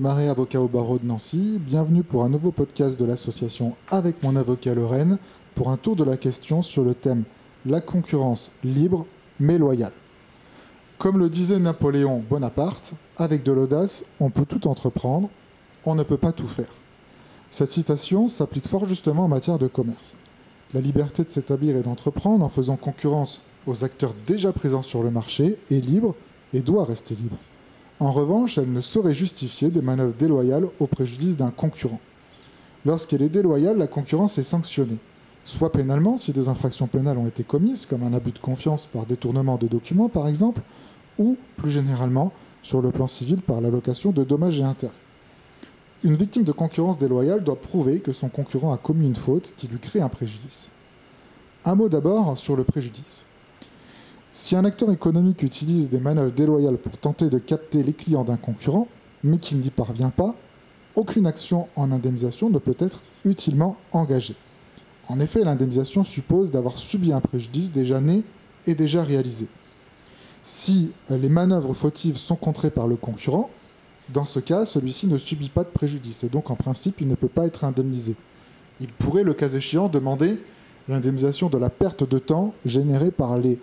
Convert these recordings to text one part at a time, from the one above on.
Marais, avocat au barreau de Nancy. Bienvenue pour un nouveau podcast de l'association Avec mon avocat Lorraine pour un tour de la question sur le thème La concurrence libre mais loyale. Comme le disait Napoléon Bonaparte, avec de l'audace, on peut tout entreprendre, on ne peut pas tout faire. Cette citation s'applique fort justement en matière de commerce. La liberté de s'établir et d'entreprendre en faisant concurrence aux acteurs déjà présents sur le marché est libre et doit rester libre. En revanche, elle ne saurait justifier des manœuvres déloyales au préjudice d'un concurrent. Lorsqu'elle est déloyale, la concurrence est sanctionnée, soit pénalement si des infractions pénales ont été commises, comme un abus de confiance par détournement de documents par exemple, ou plus généralement sur le plan civil par l'allocation de dommages et intérêts. Une victime de concurrence déloyale doit prouver que son concurrent a commis une faute qui lui crée un préjudice. Un mot d'abord sur le préjudice. Si un acteur économique utilise des manœuvres déloyales pour tenter de capter les clients d'un concurrent, mais qu'il n'y parvient pas, aucune action en indemnisation ne peut être utilement engagée. En effet, l'indemnisation suppose d'avoir subi un préjudice déjà né et déjà réalisé. Si les manœuvres fautives sont contrées par le concurrent, dans ce cas, celui-ci ne subit pas de préjudice et donc en principe, il ne peut pas être indemnisé. Il pourrait, le cas échéant, demander l'indemnisation de la perte de temps générée par les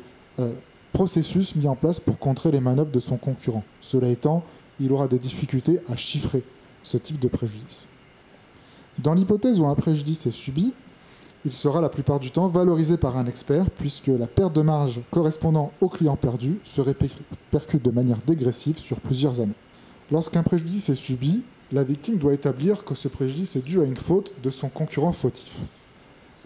processus mis en place pour contrer les manœuvres de son concurrent. Cela étant, il aura des difficultés à chiffrer ce type de préjudice. Dans l'hypothèse où un préjudice est subi, il sera la plupart du temps valorisé par un expert puisque la perte de marge correspondant au client perdu se répercute de manière dégressive sur plusieurs années. Lorsqu'un préjudice est subi, la victime doit établir que ce préjudice est dû à une faute de son concurrent fautif.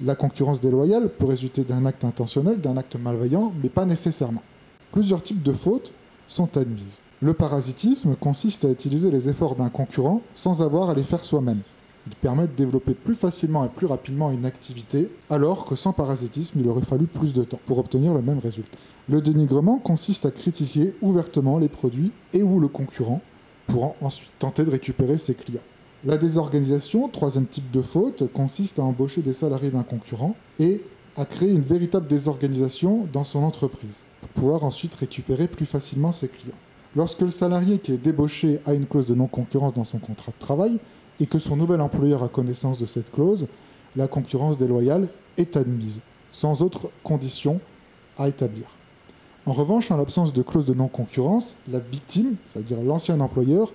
La concurrence déloyale peut résulter d'un acte intentionnel, d'un acte malveillant, mais pas nécessairement. Plusieurs types de fautes sont admises. Le parasitisme consiste à utiliser les efforts d'un concurrent sans avoir à les faire soi-même. Il permet de développer plus facilement et plus rapidement une activité, alors que sans parasitisme, il aurait fallu plus de temps pour obtenir le même résultat. Le dénigrement consiste à critiquer ouvertement les produits et ou le concurrent pour ensuite tenter de récupérer ses clients. La désorganisation, troisième type de faute, consiste à embaucher des salariés d'un concurrent et à créer une véritable désorganisation dans son entreprise, pour pouvoir ensuite récupérer plus facilement ses clients. Lorsque le salarié qui est débauché a une clause de non-concurrence dans son contrat de travail et que son nouvel employeur a connaissance de cette clause, la concurrence déloyale est admise, sans autre condition à établir. En revanche, en l'absence de clause de non-concurrence, la victime, c'est-à-dire l'ancien employeur,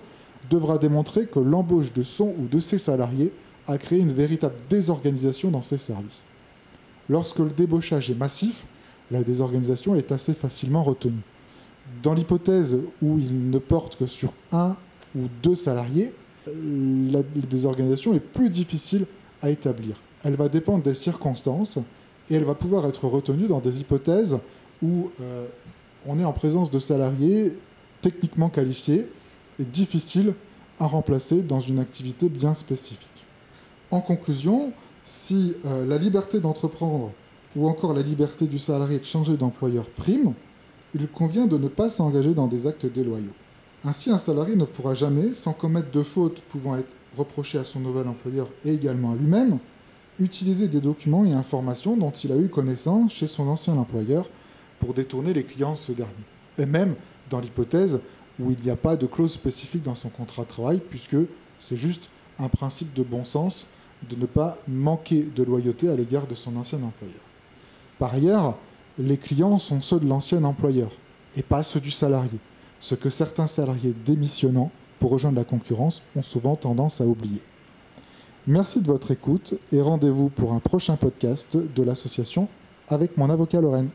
devra démontrer que l'embauche de son ou de ses salariés a créé une véritable désorganisation dans ses services. Lorsque le débauchage est massif, la désorganisation est assez facilement retenue. Dans l'hypothèse où il ne porte que sur un ou deux salariés, la désorganisation est plus difficile à établir. Elle va dépendre des circonstances et elle va pouvoir être retenue dans des hypothèses où euh, on est en présence de salariés techniquement qualifiés est difficile à remplacer dans une activité bien spécifique. En conclusion, si euh, la liberté d'entreprendre ou encore la liberté du salarié de changer d'employeur prime, il convient de ne pas s'engager dans des actes déloyaux. Ainsi, un salarié ne pourra jamais, sans commettre de fautes pouvant être reprochées à son nouvel employeur et également à lui-même, utiliser des documents et informations dont il a eu connaissance chez son ancien employeur pour détourner les clients de ce dernier. Et même dans l'hypothèse où il n'y a pas de clause spécifique dans son contrat de travail, puisque c'est juste un principe de bon sens de ne pas manquer de loyauté à l'égard de son ancien employeur. Par ailleurs, les clients sont ceux de l'ancien employeur et pas ceux du salarié, ce que certains salariés démissionnants pour rejoindre la concurrence ont souvent tendance à oublier. Merci de votre écoute et rendez-vous pour un prochain podcast de l'association avec mon avocat Lorraine.